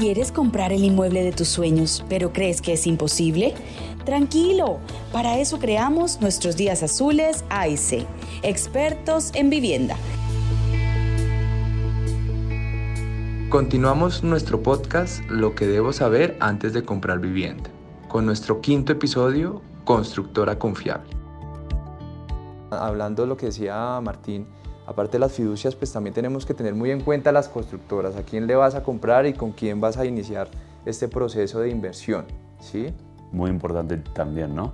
¿Quieres comprar el inmueble de tus sueños, pero crees que es imposible? Tranquilo, para eso creamos nuestros días azules AIC, expertos en vivienda. Continuamos nuestro podcast Lo que debo saber antes de comprar vivienda, con nuestro quinto episodio, Constructora Confiable. Hablando de lo que decía Martín, aparte de las fiducias, pues también tenemos que tener muy en cuenta las constructoras, a quién le vas a comprar y con quién vas a iniciar este proceso de inversión, ¿sí? Muy importante también, ¿no?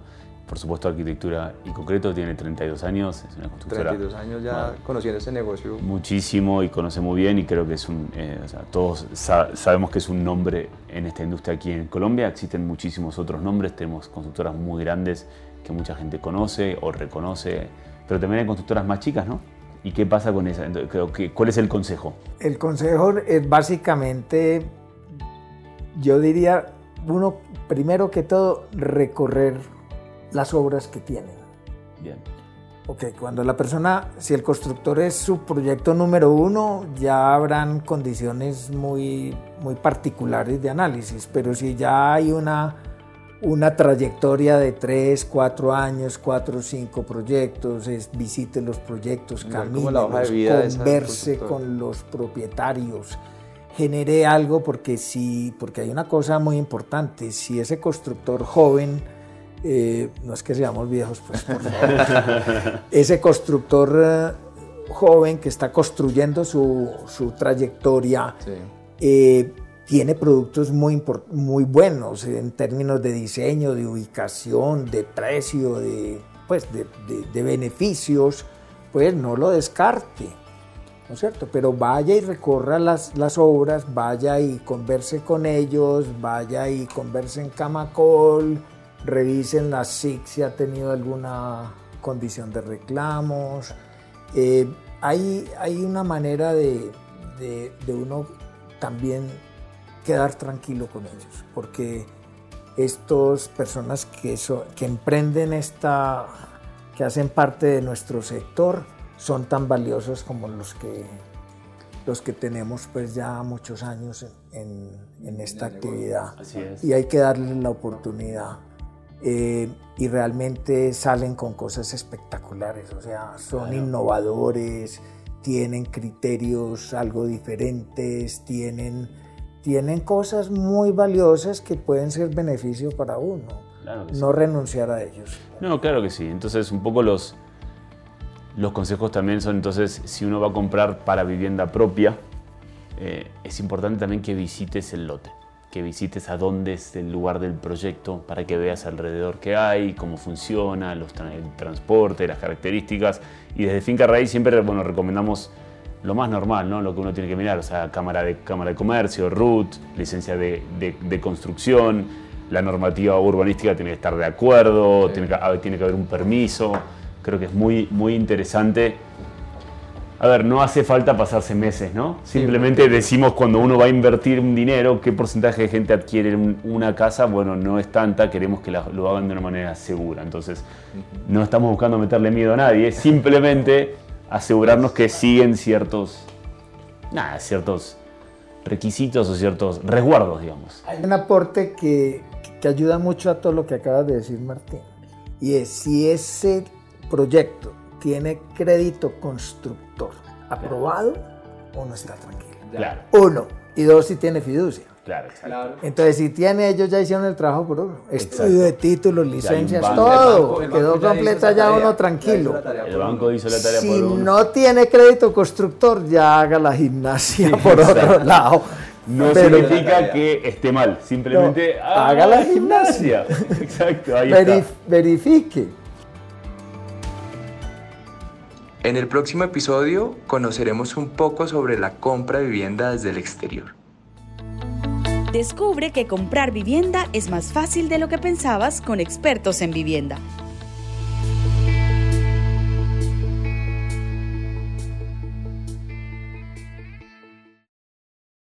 Por supuesto, Arquitectura y Concreto tiene 32 años, es una constructora... 32 años ya conociendo ese negocio. Muchísimo y conoce muy bien y creo que es un... Eh, o sea, todos sabemos que es un nombre en esta industria aquí en Colombia, existen muchísimos otros nombres, tenemos constructoras muy grandes que mucha gente conoce o reconoce, pero también hay constructoras más chicas, ¿no? ¿Y qué pasa con esa? ¿Cuál es el consejo? El consejo es básicamente, yo diría, uno, primero que todo, recorrer las obras que tienen. Bien. Ok, cuando la persona, si el constructor es su proyecto número uno, ya habrán condiciones muy, muy particulares de análisis, pero si ya hay una una trayectoria de 3, 4 años, 4 o 5 proyectos, es, visite los proyectos, camine, converse con los propietarios, genere algo porque, si, porque hay una cosa muy importante, si ese constructor joven, eh, no es que seamos viejos, pues por favor, ese constructor eh, joven que está construyendo su, su trayectoria, eh, tiene productos muy, muy buenos en términos de diseño, de ubicación, de precio, de, pues, de, beneficios, pues no lo descarte, ¿no es cierto? Pero vaya y recorra las, las obras, vaya y converse con ellos, vaya y converse en Camacol, revisen la SIC si ha tenido alguna condición de reclamos. Eh, hay, hay, una manera de, de, de uno también quedar tranquilo con ellos, porque estas personas que, que emprenden esta, que hacen parte de nuestro sector, son tan valiosos como los que, los que tenemos pues ya muchos años en, en, esta actividad. Y hay que darles la oportunidad. Eh, y realmente salen con cosas espectaculares, o sea, son innovadores, tienen criterios algo diferentes, tienen tienen cosas muy valiosas que pueden ser beneficio para uno. no renunciar a ellos. No, claro que sí. Entonces, un poco los, los consejos también son, entonces, si uno va a comprar para vivienda propia, eh, es importante también que visites el lote, que visites a dónde es el lugar del proyecto para que veas alrededor qué hay, cómo funciona, los, el transporte, las características. Y desde Finca Raíz siempre bueno, recomendamos lo más normal, ¿no? Lo que uno tiene que mirar, o sea, Cámara de, cámara de Comercio, RUT, licencia de, de, construcción, la normativa urbanística tiene que estar de acuerdo, tiene, que, tiene que haber un permiso, creo que es muy, muy interesante. A ver, no hace falta pasarse meses, ¿no? Simplemente decimos cuando uno va a invertir un dinero, qué porcentaje de gente adquiere una casa, bueno, no es tanta, queremos que lo hagan de una manera segura. Entonces, no estamos buscando meterle miedo a nadie, simplemente asegurarnos que siguen ciertos, nada, ciertos requisitos o ciertos resguardos, digamos. Hay un aporte que, que ayuda mucho a todo lo que acabas de decir, Martín, y es si ese proyecto tiene crédito constructor aprobado, uno está tranquilo. Claro. Uno. Y dos, si tiene fiducia. Claro, exacto. Entonces, si tiene, ellos ya hicieron el trabajo por uno. Estudio de títulos, licencias, todo. Quedó completa ya uno tranquilo. El banco hizo la tarea si por uno. Si no tiene crédito constructor, ya haga la gimnasia por otro lado. No significa que esté mal, simplemente haga la gimnasia. Exacto, ahí está. Verifique. En el próximo episodio conoceremos un poco sobre la compra de vivienda desde el exterior. Descubre que comprar vivienda es más fácil de lo que pensabas con expertos en vivienda.